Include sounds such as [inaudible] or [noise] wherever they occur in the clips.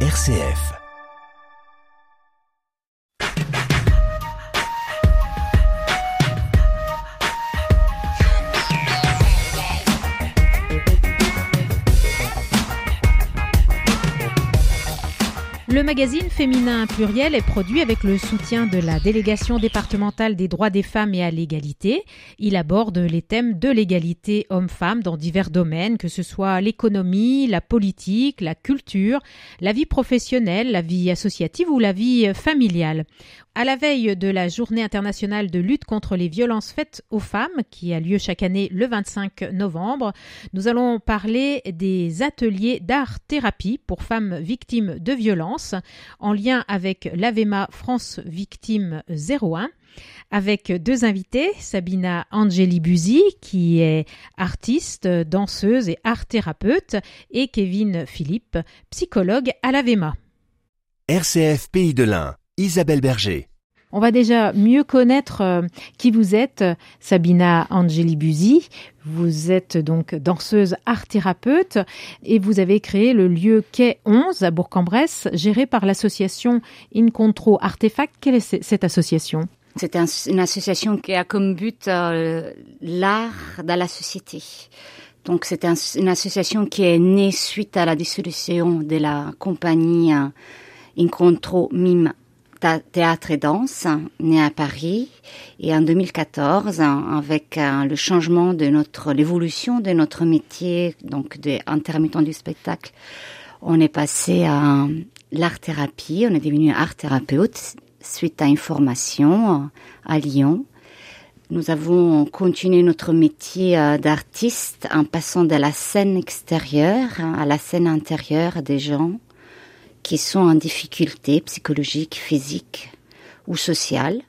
RCF. Le magazine Féminin Pluriel est produit avec le soutien de la délégation départementale des droits des femmes et à l'égalité. Il aborde les thèmes de l'égalité homme-femme dans divers domaines, que ce soit l'économie, la politique, la culture, la vie professionnelle, la vie associative ou la vie familiale. À la veille de la journée internationale de lutte contre les violences faites aux femmes, qui a lieu chaque année le 25 novembre, nous allons parler des ateliers d'art-thérapie pour femmes victimes de violences, en lien avec l'AVEMA France Victime 01 avec deux invités, Sabina Angeli Buzi, qui est artiste, danseuse et art-thérapeute, et Kevin Philippe, psychologue à l'AVEMA. RCF Pays de l'Ain, Isabelle Berger. On va déjà mieux connaître euh, qui vous êtes, Sabina Angeli Buzi. Vous êtes donc danseuse art-thérapeute et vous avez créé le lieu Quai 11 à Bourg-en-Bresse, géré par l'association Incontro Artefact. Quelle est cette association? C'est une association qui a comme but euh, l'art dans la société. Donc c'est une association qui est née suite à la dissolution de la compagnie euh, Incontro Mime théâtre et danse, né à Paris. Et en 2014, avec euh, le changement de notre, l'évolution de notre métier, donc d'intermittent du spectacle, on est passé à l'art-thérapie. On est devenu art thérapeute suite à une formation à Lyon. Nous avons continué notre métier euh, d'artiste en passant de la scène extérieure à la scène intérieure des gens qui sont en difficulté psychologique, physique ou sociale.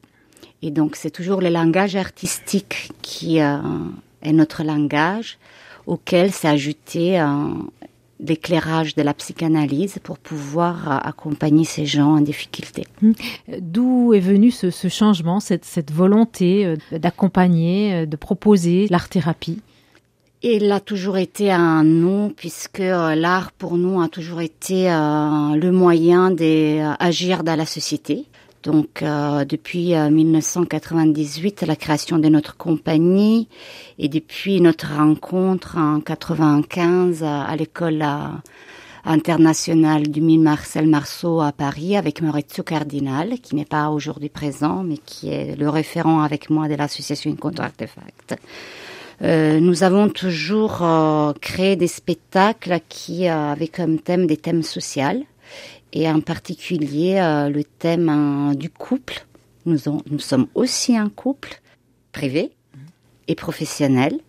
Et donc c'est toujours le langage artistique qui euh, est notre langage auquel s'est ajouté euh, l'éclairage de la psychanalyse pour pouvoir euh, accompagner ces gens en difficulté. Hum. D'où est venu ce, changement, cette volonté d'accompagner, de proposer l'art-thérapie il a toujours été un nom puisque euh, l'art pour nous a toujours été euh, le moyen d'agir dans la société. Donc euh, depuis 1998, la création de notre compagnie et depuis notre rencontre en 95 à l'école internationale du mime Marcel Marceau à Paris avec Maurizio Cardinal, qui n'est pas aujourd'hui présent, mais qui est le référent avec moi de l'association Contre Artefact. Euh, nous avons toujours euh, créé des spectacles qui euh, avaient comme thème des thèmes sociaux et en particulier le thème du couple. Nous, sommes aussi un couple privé et professionnel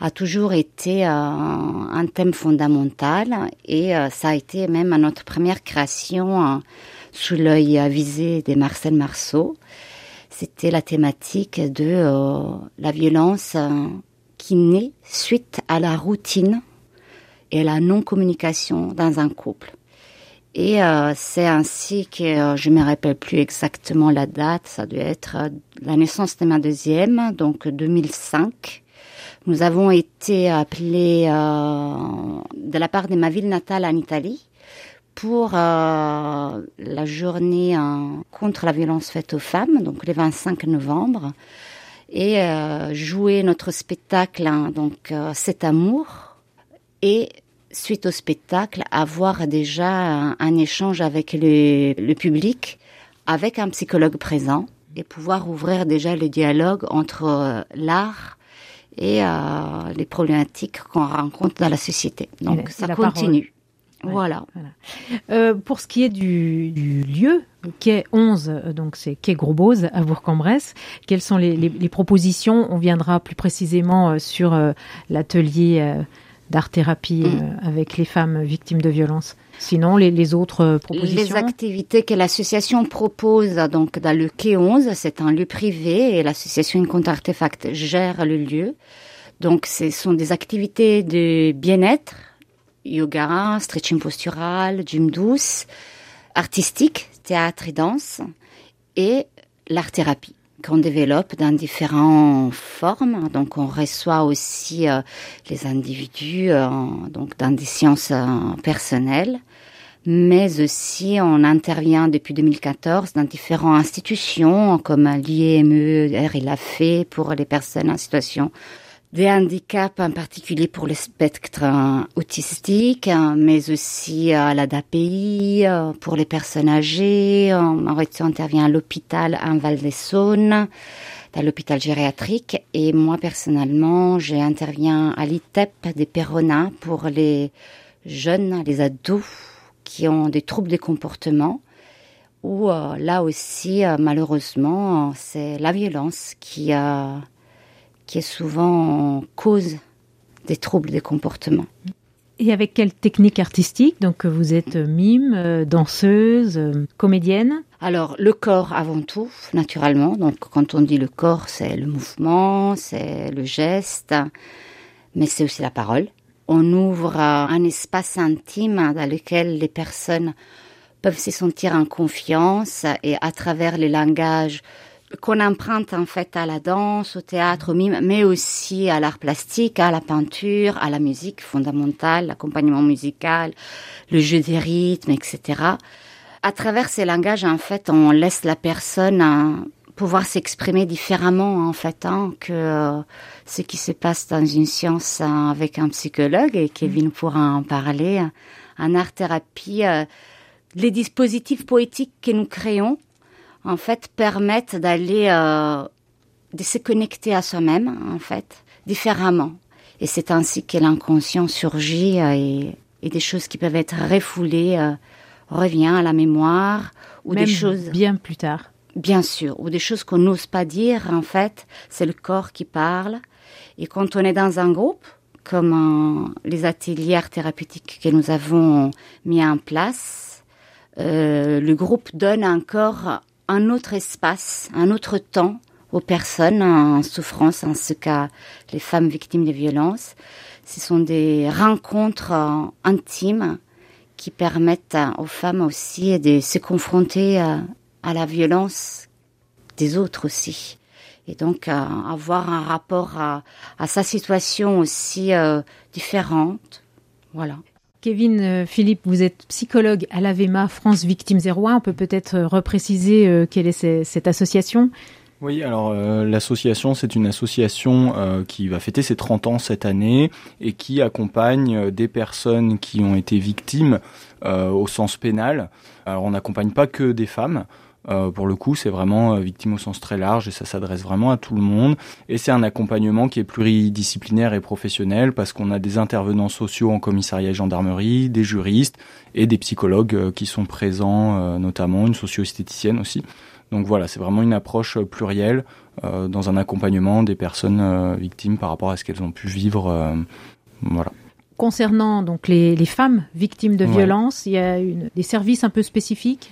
a toujours été un thème fondamental et ça a été même notre première création sous l'œil avisé de Marcel Marceau. C'était la thématique de la violence qui naît suite à la routine et la non-communication dans un couple. Et euh, c'est ainsi que euh, je me rappelle plus exactement la date, ça doit être euh, la naissance de ma deuxième, donc 2005. Nous avons été appelés de la part de ma ville natale en Italie pour la journée contre la violence faite aux femmes, donc le 25 novembre et euh, jouer notre spectacle, hein, donc euh, cet amour, et suite au spectacle, avoir déjà un, échange avec le, le, public, avec un psychologue présent, et pouvoir ouvrir déjà le dialogue entre euh, l'art et les problématiques qu'on rencontre dans la société. Donc ça continue. Voilà. Euh, pour ce qui est du, du lieu, quai 11, euh, donc c'est quai Grosbose à Bourg-en-Bresse, quelles sont les, les, les, propositions? On viendra plus précisément euh, sur euh, l'atelier euh, d'art-thérapie mm. avec les femmes victimes de violences. Sinon, les, les, autres propositions? Les activités que l'association propose donc dans le quai 11, c'est un lieu privé et l'association Compte Artefact gère le lieu. Donc, ce sont des activités de bien-être, yoga, stretching postural, gym douce, artistique, théâtre et danse, et l'art-thérapie qu'on développe dans différentes formes. Donc, on reçoit aussi euh, les individus euh, donc dans des sciences euh, personnelles, mais aussi on intervient depuis 2014 dans différentes institutions comme l'IME, a fait pour les personnes en situation des handicaps, en particulier pour le spectre autistique, mais aussi à l'ADAPI, pour les personnes âgées. On intervient à l'hôpital en Val-des-Saône, dans l'hôpital gériatrique. Et moi, personnellement, j'interviens à l'ITEP des Perona pour les jeunes, les ados qui ont des troubles des comportements. Où euh, là aussi, euh, malheureusement, c'est la violence qui a qui est souvent cause des troubles des comportements. Et avec quelle technique artistique? Donc vous êtes mime, danseuse, comédienne? Alors le corps avant tout, naturellement. Donc quand on dit le corps, c'est le mouvement, c'est le geste, mais c'est aussi la parole. On ouvre un espace intime dans lequel les personnes peuvent se sentir en confiance et à travers les langages qu'on emprunte en fait à la danse, au théâtre, au mime, mais aussi à l'art plastique, à la peinture, à la musique fondamentale, l'accompagnement musical, le jeu des rythmes, etc. À travers ces langages, en fait, on laisse la personne hein, pouvoir s'exprimer différemment, en fait, hein, que euh, ce qui se passe dans une science hein, avec un psychologue, et Kevin pourra en parler, en art-thérapie, euh, les dispositifs poétiques que nous créons en fait, permettent d'aller, euh, de se connecter à soi-même, en fait, différemment. Et c'est ainsi que l'inconscient surgit euh, et, et, des choses qui peuvent être refoulées euh, revient à la mémoire ou des choses bien plus tard. Bien sûr, ou des choses qu'on n'ose pas dire. En fait, c'est le corps qui parle. Et quand on est dans un groupe, comme les ateliers thérapeutiques que nous avons mis en place, euh, le groupe donne encore un autre espace, un autre temps aux personnes en souffrance, en ce cas les femmes victimes de violences. Ce sont des rencontres euh, intimes qui permettent aux femmes aussi de se confronter à, la violence des autres aussi. Et donc avoir un rapport à, sa situation aussi euh, différente. Voilà. Kevin euh, Philippe, vous êtes psychologue à l'AVEMA France Victimes 01. On peut peut-être euh, repréciser euh, quelle est cette association? Oui, alors l'association, c'est une association qui va fêter ses 30 ans cette année et qui accompagne des personnes qui ont été victimes au sens pénal. Alors on n'accompagne pas que des femmes, euh, pour le coup, c'est vraiment euh, victime au sens très large et ça s'adresse vraiment à tout le monde. Et c'est un accompagnement qui est pluridisciplinaire et professionnel parce qu'on a des intervenants sociaux en commissariat et gendarmerie, des juristes et des psychologues euh, qui sont présents, notamment une socio-esthéticienne aussi. Donc voilà, c'est vraiment une approche plurielle dans un accompagnement des personnes victimes par rapport à ce qu'elles ont pu vivre. voilà. Concernant donc les, les, femmes victimes de violences, il y a une, des services un peu spécifiques?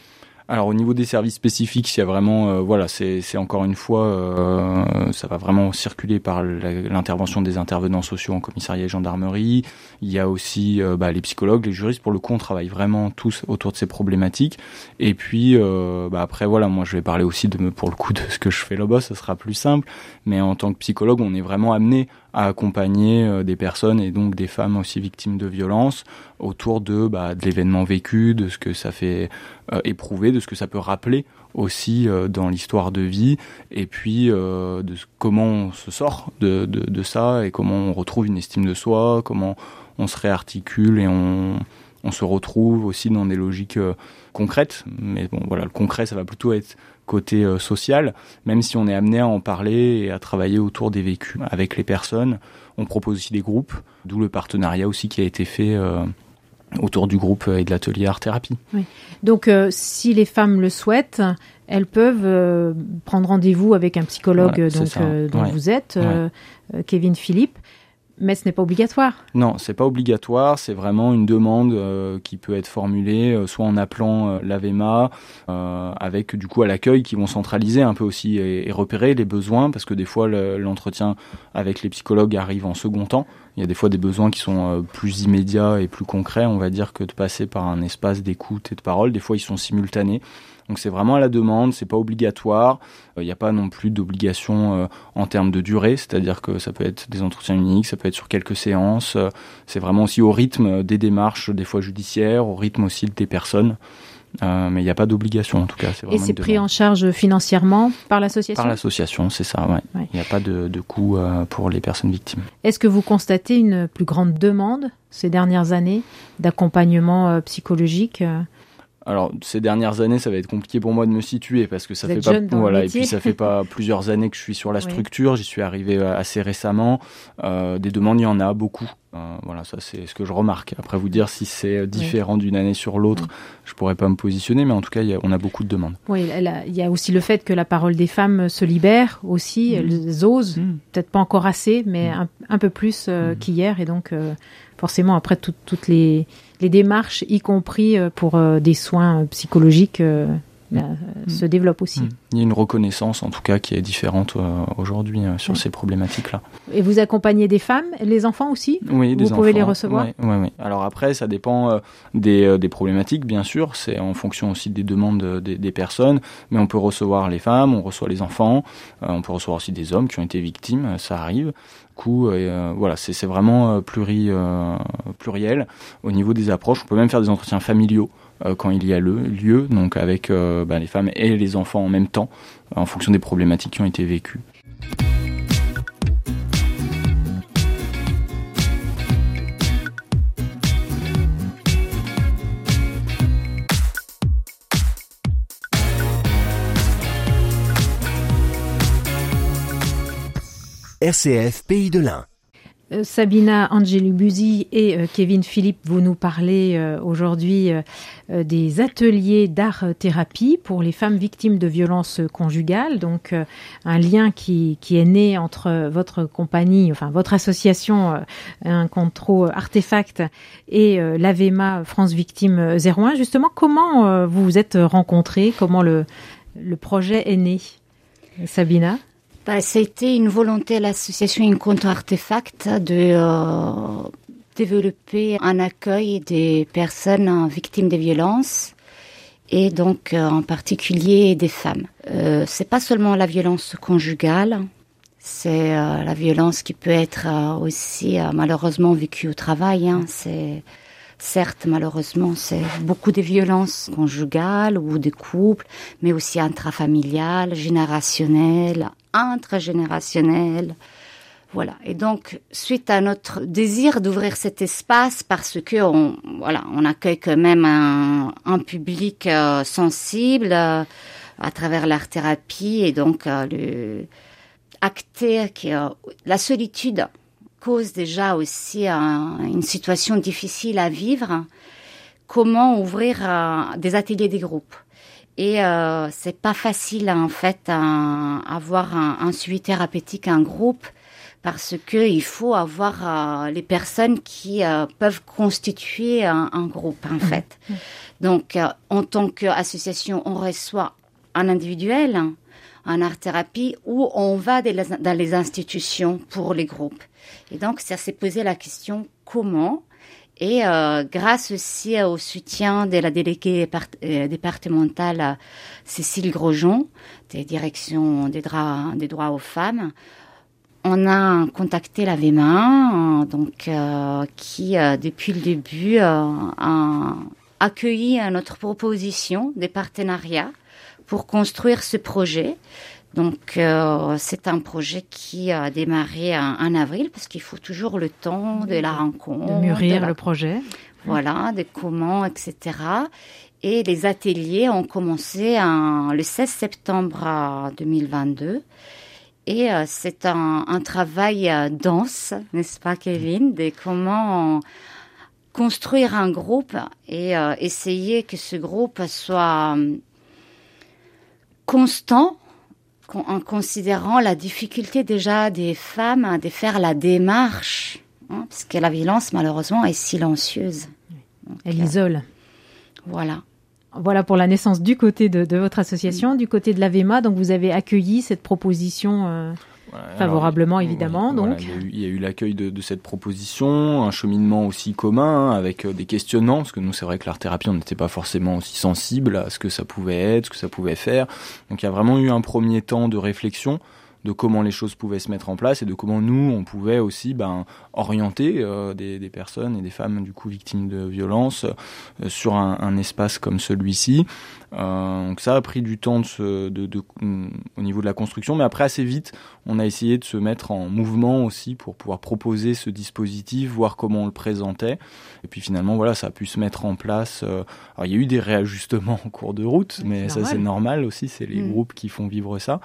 Alors au niveau des services spécifiques, il y a vraiment, euh, voilà, c'est encore une fois, euh, ça va vraiment circuler par l'intervention des intervenants sociaux en commissariat et gendarmerie. Il y a aussi euh, bah, les psychologues, les juristes. Pour le coup, on travaille vraiment tous autour de ces problématiques. Et puis bah, après, voilà, moi je vais parler aussi de, pour le coup, de ce que je fais là-bas, ça sera plus simple. Mais en tant que psychologue, on est vraiment amené à accompagner euh, des personnes et donc des femmes aussi victimes de violences autour de, bah, de l'événement vécu, de ce que ça fait euh, éprouver, de ce que ça peut rappeler aussi euh, dans l'histoire de vie, et puis de comment on se sort de, de, de, ça et comment on retrouve une estime de soi, comment on se réarticule et on, on se retrouve aussi dans des logiques concrètes. Mais bon, voilà, le concret, ça va plutôt être côté euh, social, même si on est amené à en parler et à travailler autour des vécus avec les personnes. On propose aussi des groupes, d'où le partenariat aussi qui a été fait euh, autour du groupe et de l'atelier art thérapie. Donc, euh, si les femmes le souhaitent, elles peuvent prendre rendez-vous avec un psychologue dont vous êtes, Kevin Philippe, mais ce n'est pas obligatoire. Non, c'est pas obligatoire. C'est vraiment une demande euh, qui peut être formulée, euh, soit en appelant euh, l'AVEMA, avec du coup à l'accueil qui vont centraliser un peu aussi et, repérer les besoins, parce que des fois l'entretien avec les psychologues arrive en second temps Il y a des fois des besoins qui sont plus immédiats et plus concrets, on va dire, que de passer par un espace d'écoute et de parole. Des fois, ils sont simultanés. Donc c'est vraiment à la demande, c'est pas obligatoire. Il n'y a pas non plus d'obligation en termes de durée, c'est-à-dire que ça peut être des entretiens uniques, ça peut être sur quelques séances. c'est vraiment aussi au rythme des démarches, des fois judiciaires, au rythme aussi des personnes. Euh, mais il n'y a pas d'obligation en tout cas. Et c'est pris en charge financièrement par l'association Par l'association, c'est ça, ouais. Il n'y a pas de, de coût euh, pour les personnes victimes. Est-ce que vous constatez une plus grande demande ces dernières années d'accompagnement euh, psychologique alors ces dernières années, ça va être compliqué pour moi de me situer parce que ça fait pas voilà et puis ça fait pas [laughs] plusieurs années que je suis sur la structure. J'y suis arrivé assez récemment. Euh, des demandes, il y en a beaucoup. Euh, voilà, ça c'est ce que je remarque. Après vous dire si c'est différent d'une année sur l'autre, je pourrais pas me positionner, mais en tout cas, on a beaucoup de demandes. Oui, il y a aussi le fait que la parole des femmes se libère aussi. Mm. Elles osent, mm. peut-être pas encore assez, mais mm. un, peu plus euh, qu'hier, et donc forcément après toutes les les démarches, y compris euh, pour euh, des soins psychologiques, euh, mm. se développent aussi. Mm. Il y a une reconnaissance en tout cas qui est différente aujourd'hui sur ces problématiques-là. Et vous accompagnez des femmes, les enfants aussi Oui, vous pouvez les recevoir. Oui, oui, oui, Alors après, ça dépend des, des, problématiques, bien sûr. C'est en fonction aussi des demandes des, des, personnes. Mais on peut recevoir les femmes, on reçoit les enfants, on peut recevoir aussi des hommes qui ont été victimes. Ça arrive. Euh, voilà, c'est vraiment euh, euh, pluriel au niveau des approches. On peut même faire des entretiens familiaux quand il y a le lieu, donc avec bah, les femmes et les enfants en même temps, en fonction des problématiques qui ont été vécues. RCF Pays de l'Ain. Euh, Sabina Angelubuzi et euh, Kevin Philippe, vous nous parlez euh, aujourd'hui des ateliers d'art-thérapie pour les femmes victimes de violences conjugales. Donc, un lien qui, est né entre votre compagnie, enfin votre association, un contrôle artefact et l'AVEMA France Victimes 01. Justement, comment vous vous êtes rencontrés? Comment le, le projet est né? Sabina? Bah, C'était une volonté de l'association Incontro Artefact de euh, développer un accueil des personnes victimes de violences et donc euh, en particulier des femmes. Euh, c'est pas seulement la violence conjugale, c'est euh, la violence qui peut être aussi malheureusement vécue au travail. Hein. Certes, malheureusement, c'est beaucoup de violences conjugales ou de couples, mais aussi intrafamiliales, générationnelles, intergénérationnelles. Voilà. Et donc, suite à notre désir d'ouvrir cet espace, parce que on, voilà, on accueille quand même un, public euh, sensible euh, à travers l'art thérapie et donc euh, le acter qui la solitude cause déjà aussi une situation difficile à vivre, comment ouvrir euh, des ateliers des groupes. Et euh, c'est pas facile en fait à, avoir un, suivi thérapeutique un groupe parce que il faut avoir euh, les personnes qui euh, peuvent constituer un, groupe en mmh. fait. Mmh. Donc en tant qu'association, on reçoit un individuel, en art thérapie ou on va dans les institutions pour les groupes. Et donc, ça s'est posé la question comment? Et euh, grâce aussi au soutien de la déléguée euh, départementale euh, Cécile Grosjean, des directions des droits, des droits aux femmes, on a contacté la VEMA, donc qui depuis le début a accueilli notre proposition des partenariats pour construire ce projet. Donc euh, c'est un projet qui a démarré en, avril parce qu'il faut toujours le temps de la rencontre, de mûrir le projet, voilà, de comment, etc. Et les ateliers ont commencé en, le 16 septembre 2022. Et euh, c'est un, un, travail euh, dense, n'est-ce pas, Kevin, de comment construire un groupe et essayer que ce groupe soit constant en considérant la difficulté déjà des femmes de faire la démarche, hein, parce que la violence malheureusement est silencieuse. Elle isole. Voilà. Voilà pour la naissance du côté de, votre association, du côté de l'AVEMA. Donc vous avez accueilli cette proposition favorablement évidemment. donc il y a eu l'accueil de, cette proposition, un cheminement aussi commun hein, avec des questionnements parce que nous c'est vrai que l'art thérapie on n'était pas forcément aussi sensible à ce que ça pouvait être, ce que ça pouvait faire. Donc il y a vraiment eu un premier temps de réflexion de comment les choses pouvaient se mettre en place et de comment nous, on pouvait aussi ben, orienter euh, des, des, personnes et des femmes du coup victimes de violences euh, sur un, un, espace comme celui-ci. Euh, donc ça a pris du temps de, de, de, au niveau de la construction, mais après assez vite, on a essayé de se mettre en mouvement aussi pour pouvoir proposer ce dispositif, voir comment on le présentait. Et puis finalement, voilà, ça a pu se mettre en place. Euh, alors il y a eu des réajustements [laughs] en cours de route, mais ça c'est normal aussi, c'est les mm. groupes qui font vivre ça.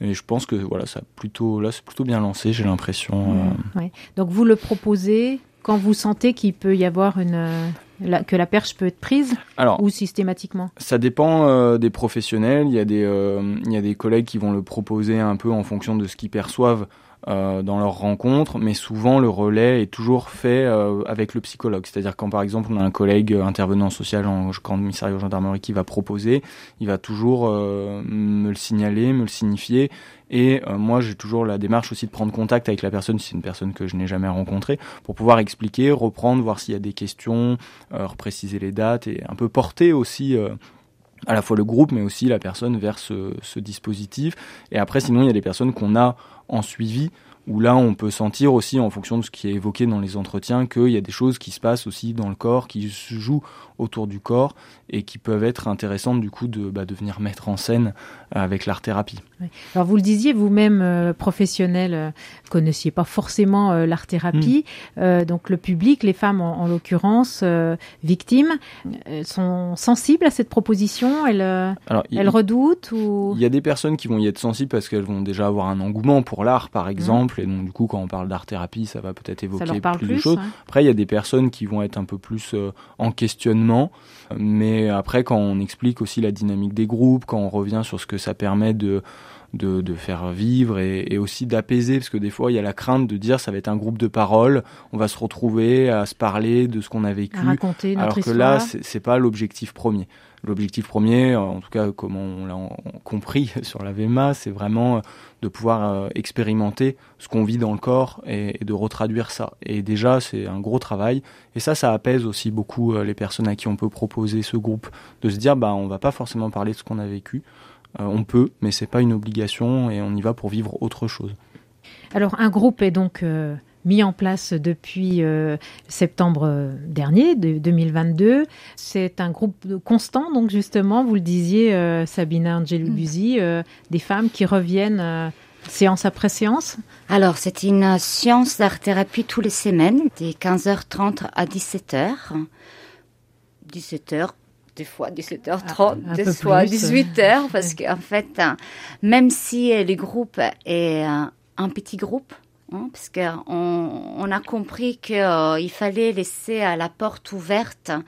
Et je pense que voilà, ça a plutôt là c'est plutôt bien lancé, j'ai l'impression. Mm. Euh. Ouais. Donc vous le proposez quand vous sentez qu'il peut y avoir une que la perche peut être prise Alors, ou systématiquement? Ça dépend euh, des professionnels. Il y, a des, euh, il y a des collègues qui vont le proposer un peu en fonction de ce qu'ils perçoivent euh, dans leurs rencontres, mais souvent le relais est toujours fait euh, avec le psychologue. C'est-à-dire quand par exemple on a un collègue intervenant social en commissariat aux gendarmerie qui va proposer, il va toujours euh, me le signaler, me le signifier. Et moi, j'ai toujours la démarche aussi de prendre contact avec la personne, si c'est une personne que je n'ai jamais rencontrée, pour pouvoir expliquer, reprendre, voir s'il y a des questions, repréciser les dates et un peu porter aussi à la fois le groupe, mais aussi la personne vers ce, dispositif. Et après, sinon, il y a des personnes qu'on a en suivi où là on peut sentir aussi en fonction de ce qui est évoqué dans les entretiens qu'il y a des choses qui se passent aussi dans le corps, qui se jouent autour du corps et qui peuvent être intéressantes du coup de, bah, de venir mettre en scène avec l'art thérapie. Alors vous le disiez vous-même euh, professionnel, euh, connaissiez pas forcément euh, l'art thérapie, hmm. euh, donc le public, les femmes en, l'occurrence victimes, sont sensibles à cette proposition? Elles, Alors, elles redoutent ou? Il y a des personnes qui vont y être sensibles parce qu'elles vont déjà avoir un engouement pour l'art par hmm. Et donc du coup quand on parle d'art thérapie, ça va peut-être évoquer plus, de choses. Après il y a des personnes qui vont être un peu plus en questionnement, mais après quand on explique aussi la dynamique des groupes, quand on revient sur ce que ça permet de de, de faire vivre et, et aussi d'apaiser, parce que des fois il y a la crainte de dire ça va être un groupe de parole, on va se retrouver à se parler de ce qu'on a vécu, raconter alors que là c'est pas l'objectif premier. L'objectif premier, en tout cas comme on l'a compris [laughs] sur la VMA, c'est vraiment de pouvoir euh, expérimenter ce qu'on vit dans le corps et, de retraduire ça. Et déjà c'est un gros travail et ça ça apaise aussi beaucoup euh, les personnes à qui on peut proposer ce groupe, de se dire bah on va pas forcément parler de ce qu'on a vécu, euh, on peut, mais c'est pas une obligation et on y va pour vivre autre chose. Alors un groupe est donc euh, mis en place depuis euh, septembre dernier, de 2022. C'est un groupe constant, donc justement, vous le disiez, Sabina Angelubuzi, mm. des femmes qui reviennent séance après séance Alors, c'est une séance d'art-thérapie tous les semaines, de 15h30 à 17h. 17h, des fois 17h30, des fois 18h, parce [laughs] qu'en fait, hein, même si le groupe est un petit groupe, hein, parce qu'on on a compris qu'il euh, fallait laisser la porte ouverte euh,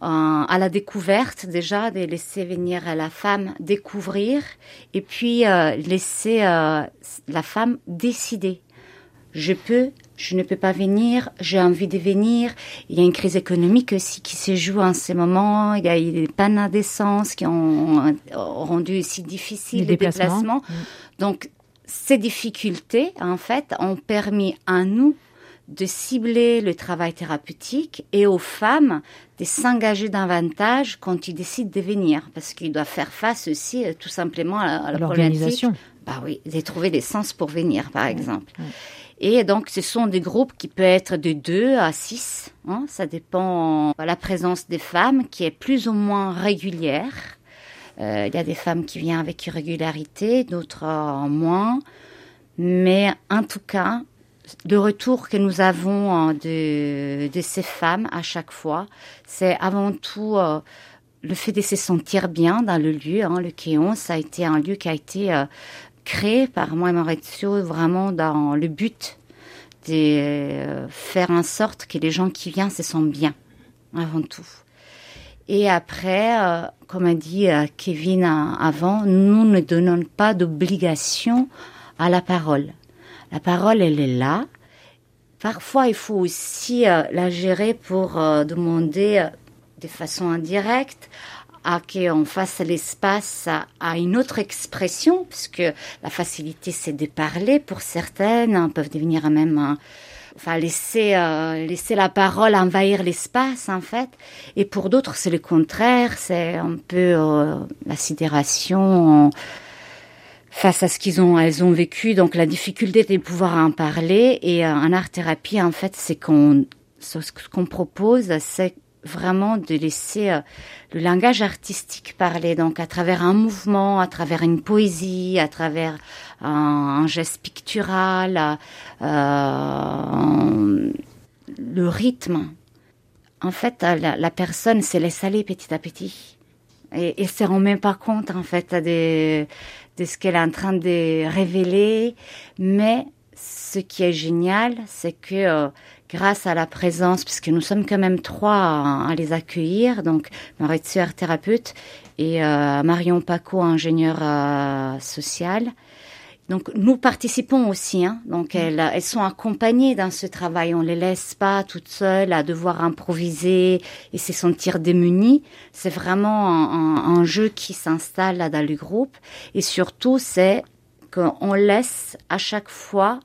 à la découverte déjà, de laisser venir la femme découvrir et puis euh, laisser la femme décider. Je peux je ne peux pas venir, j'ai envie de venir. Il y a une crise économique aussi qui se joue en ce moment. Il y a eu des pannes d'essence qui ont rendu aussi difficile les, déplacements. Mm. Donc, ces difficultés, en fait, ont permis à nous de cibler le travail thérapeutique et aux femmes de s'engager davantage quand ils décident de venir, parce qu'ils doivent faire face aussi euh, tout simplement à, l'organisation. Bah oui, de trouver des sens pour venir, par exemple. Et donc, ce sont des groupes qui peuvent être de 2 à 6. Hein, ça dépend de la présence des femmes qui est plus ou moins régulière. Euh, il y a des femmes qui viennent avec régularité, d'autres moins. Mais en tout cas, le retour que nous avons hein, de, ces femmes à chaque fois, c'est avant tout euh, le fait de se sentir bien dans le lieu. Hein. Le Kéon, ça a été un lieu qui a été euh, créé par moi et Maurizio vraiment dans le but de euh, faire en sorte que les gens qui viennent se sentent bien, avant tout. Et après, euh, comme a dit euh, Kevin avant, nous ne donnons pas d'obligation à la parole. La parole, elle est là. Parfois, il faut aussi la gérer pour demander de façon indirecte à qu'on fasse l'espace à, une autre expression, puisque la facilité c'est de parler pour certaines, peuvent devenir même enfin laisser euh, laisser la parole envahir l'espace en fait. Et pour d'autres c'est le contraire. C'est un peu euh, la sidération face à ce qu'ils ont elles ont vécu. Donc la difficulté de pouvoir en parler. Et euh, en art thérapie en fait c'est qu'on ce qu'on propose c'est vraiment de laisser euh, le langage artistique parler, donc à travers un mouvement, à travers une poésie, à travers un, geste pictural, euh, le rythme. En fait, la, la personne se laisse aller petit à petit et, et se rend même pas compte en fait de, ce qu'elle est en train de révéler. Mais ce qui est génial, c'est que euh, grâce à la présence, puisque nous sommes quand même trois à, les accueillir, donc Maurizio, art thérapeute, et euh, Marion Paco, ingénieur euh, social. Donc nous participons aussi, hein. donc mm. elles, elles sont accompagnées dans ce travail. On les laisse pas toutes seules à devoir improviser et se sentir démunies. C'est vraiment un, un, jeu qui s'installe dans le groupe et surtout c'est qu'on laisse à chaque fois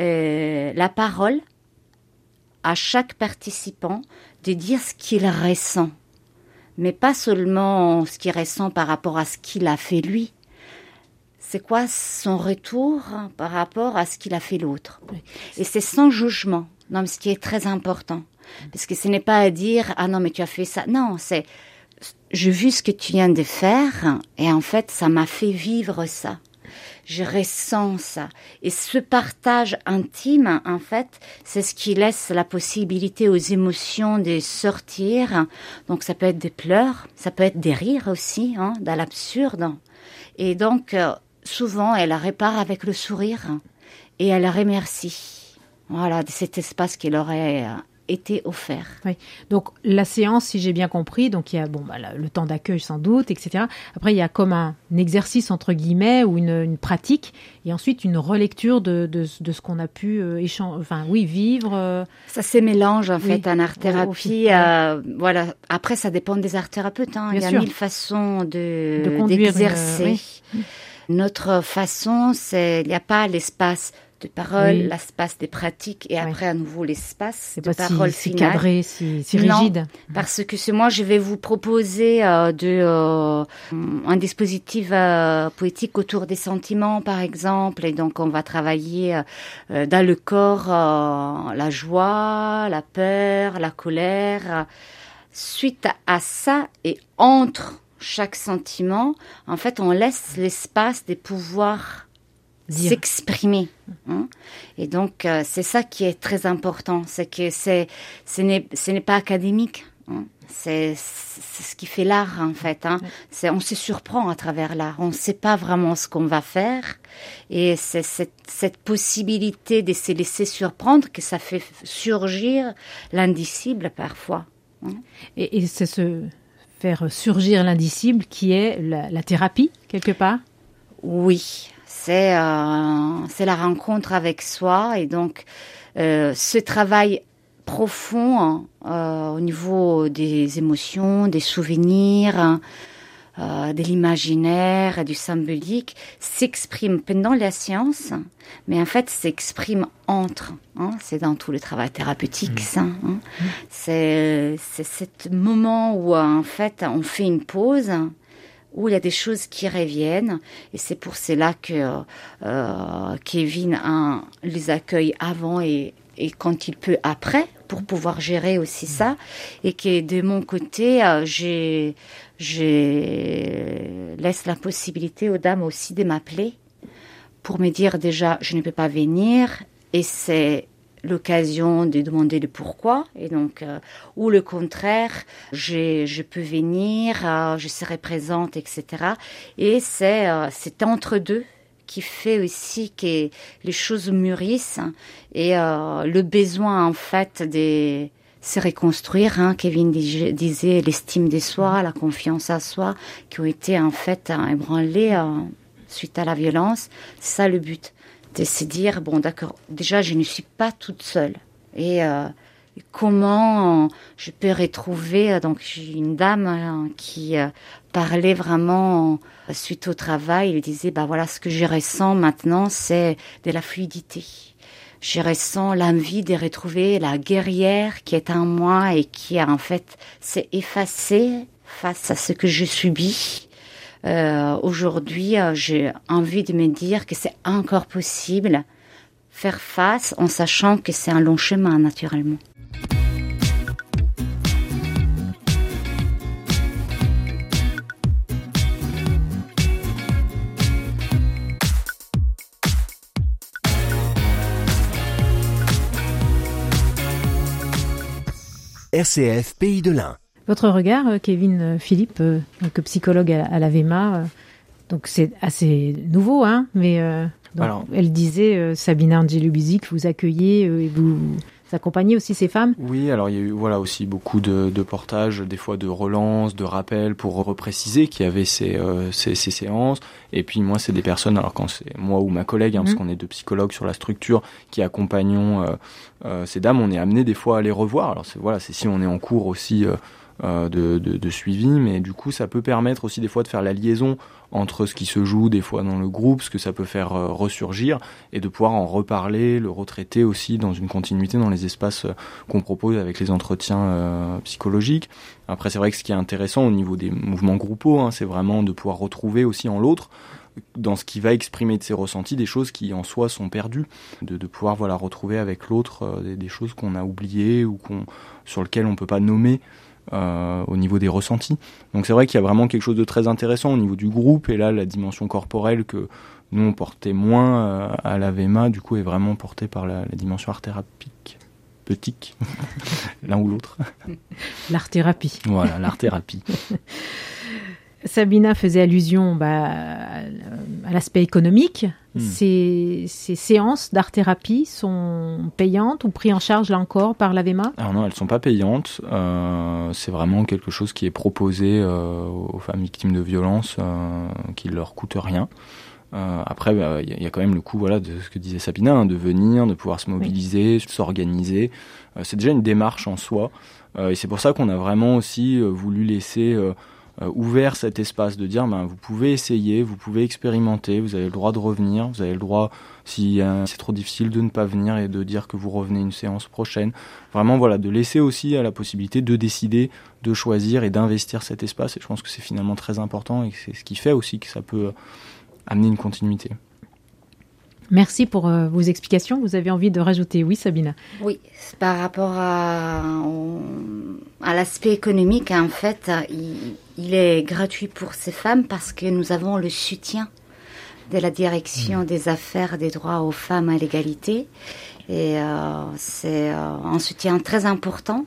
euh, la parole à chaque participant de dire ce qu'il ressent, mais pas seulement ce qu'il ressent par rapport à ce qu'il a fait lui. C'est quoi son retour par rapport à ce qu'il a fait l'autre? Et c'est sans jugement, non, ce qui est très important. Parce que ce n'est pas à dire, ah non, mais tu as fait ça. Non, c'est, j'ai vu ce que tu viens de faire, et en fait, ça m'a fait vivre ça je ressens ça. Et ce partage intime, en fait, c'est ce qui laisse la possibilité aux émotions de sortir. Donc ça peut être des pleurs, ça peut être des rires aussi, hein, dans l'absurde. Et donc, euh, souvent, elle répare avec le sourire et elle remercie. Voilà, de cet espace qu'elle aurait euh, été offert. Oui. Donc la séance, si j'ai bien compris, donc il y a bon, bah, le temps d'accueil sans doute, etc. Après, il y a comme un, exercice entre guillemets ou une, pratique, et ensuite une relecture de, de, ce qu'on a pu euh, échanger, enfin oui, vivre. Euh. Ça se mélange en fait en art thérapie. Euh, voilà. Après, ça dépend des art thérapeutes. Hein. Il y a mille façons de d'exercer. Notre façon, c'est il n'y a pas l'espace de parole, l'espace des pratiques et après à nouveau l'espace de parole si, cadré, si, rigide. parce que c'est moi, je vais vous proposer euh, de euh, un dispositif euh, poétique autour des sentiments, par exemple, et donc on va travailler dans le corps la joie, la peur, la colère. Suite à ça et entre chaque sentiment, en fait, on laisse l'espace des pouvoirs s'exprimer. Hein. Et donc, euh, c'est ça qui est très important, c'est que c'est, ce n'est, pas académique. Hein. C'est, ce qui fait l'art en fait. Hein. C'est, on se surprend à travers l'art. On ne sait pas vraiment ce qu'on va faire, et c'est cette, cette possibilité de se laisser surprendre que ça fait surgir l'indicible parfois. Hein. Et, et c'est ce faire surgir l'indicible qui est la, la thérapie quelque part? Oui, c'est euh, c'est la rencontre avec soi et donc euh, ce travail profond hein, euh, au niveau des émotions, des souvenirs, hein, de l'imaginaire et du symbolique s'exprime pendant la science, mais en fait s'exprime entre. Hein, c'est dans tout le travail thérapeutique, mmh. ça. Hein. Mmh. C'est c'est ce moment où en fait on fait une pause où il y a des choses qui reviennent. Et c'est pour cela que euh, Kevin hein, les accueille avant et, quand il peut après pour pouvoir gérer aussi ça. Et que de mon côté euh, j'ai laisse la possibilité aux dames aussi de m'appeler pour me dire déjà je ne peux pas venir. Et c'est l'occasion de demander le pourquoi. Et donc euh, ou le contraire je peux venir euh, je serai présente etc et c'est euh, c'est entre deux qui fait aussi que les choses mûrissent et le besoin en fait de se reconstruire hein, Kevin disait l'estime de soi la confiance à soi qui ont été en fait ébranlées suite à la violence. C'est ça le but de se dire bon d'accord déjà je ne suis pas toute seule et euh, comment je peux retrouver. Donc, j'ai une dame qui parlait vraiment suite au travail. Il disait, bah voilà, ce que je ressens maintenant, c'est de la fluidité. Je ressens l'envie de retrouver la guerrière qui est en moi et qui en fait s'est effacée face à ce que je subis. Euh, Aujourd'hui, euh, j'ai envie de me dire que c'est encore possible faire face en sachant que c'est un long chemin naturellement. RCF Pays de l'Ain. Votre regard, euh, Kevin euh, Philippe, euh, donc psychologue à, l'AVEMA, donc c'est assez nouveau, hein, mais elle disait, Sabina Angelubizi, que vous accueillez et vous accompagnez aussi ces femmes? Oui, alors il y a eu voilà aussi beaucoup de, portages, des fois de relances, de rappels pour repréciser qu'il y avait ces, ces, séances. Et puis moi, c'est des personnes, alors quand c'est moi ou ma collègue, hein, parce mmh. qu'on est deux psychologues sur la structure, qui accompagnons ces dames, on est amené des fois à les revoir. Alors c'est voilà, c'est si on est en cours aussi euh, de, de, suivi, mais du coup ça peut permettre aussi des fois de faire la liaison entre ce qui se joue des fois dans le groupe, ce que ça peut faire euh, ressurgir, et de pouvoir en reparler, le retraiter aussi dans une continuité dans les espaces euh, qu'on propose avec les entretiens psychologiques. Après c'est vrai que ce qui est intéressant au niveau des mouvements groupaux, hein, c'est vraiment de pouvoir retrouver aussi en l'autre dans ce qui va exprimer de ses ressentis des choses qui en soi sont perdues, de, de pouvoir voilà retrouver avec l'autre des, des, choses qu'on a oubliées ou qu'on sur lesquelles on peut pas nommer euh, au niveau des ressentis. Donc c'est vrai qu'il y a vraiment quelque chose de très intéressant au niveau du groupe et là la dimension corporelle que nous on portait moins euh, à la VEMA du coup est vraiment portée par la, dimension art thérapique [laughs] l'un ou l'autre. L'art thérapie. Voilà, l'art thérapie. [laughs] Sabina faisait allusion bah, à l'aspect économique. Hmm. Ces, séances d'art-thérapie sont payantes ou prises en charge là encore par l'AVEMA? Alors non, elles ne sont pas payantes. Euh, c'est vraiment quelque chose qui est proposé euh, aux femmes victimes de violences euh, qui ne leur coûte rien. après, bah, il y, a quand même le coût voilà, de ce que disait Sabina, hein, de venir, de pouvoir se mobiliser, s'organiser. c'est déjà une démarche en soi. et c'est pour ça qu'on a vraiment aussi voulu laisser ouvert cet espace de dire ben, vous pouvez essayer, vous pouvez expérimenter, vous avez le droit de revenir, vous avez le droit, si euh, c'est trop difficile, de ne pas venir et de dire que vous revenez une séance prochaine. Vraiment, voilà, de laisser aussi à la possibilité de décider, de choisir et d'investir cet espace. Et je pense que c'est finalement très important et c'est ce qui fait aussi que ça peut amener une continuité. Merci pour euh, vos explications. Vous avez envie de rajouter, oui, Sabina? Oui, par rapport à, à l'aspect économique, en fait, il, est gratuit pour ces femmes parce que nous avons le soutien de la direction mmh. des affaires des droits aux femmes à l'égalité. Et euh, c'est euh, un soutien très important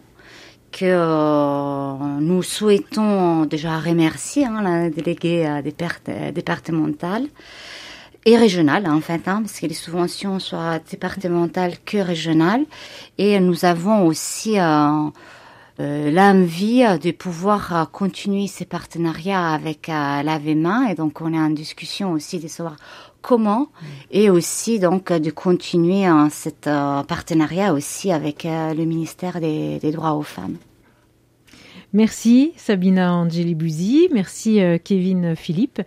que nous souhaitons déjà remercier hein, la déléguée départementale et régionale en fait, hein, parce que les subventions sont départementales que régionales. Et nous avons aussi euh, euh, l'envie de pouvoir euh, continuer ces partenariats avec l'AVEMA. Et donc on est en discussion aussi de savoir comment mm. et aussi donc de continuer hein, cet partenariat aussi avec le ministère des, des droits aux femmes. Merci Sabina Angeli Buzi, merci Kevin Philippe.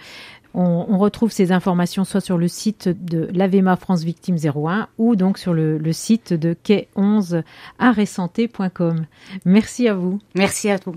On, retrouve ces informations soit sur le site de l'AVEMA France Victime 01 ou donc sur le, site de quai 11 arrêtsanté.com. Merci à vous. Merci à vous.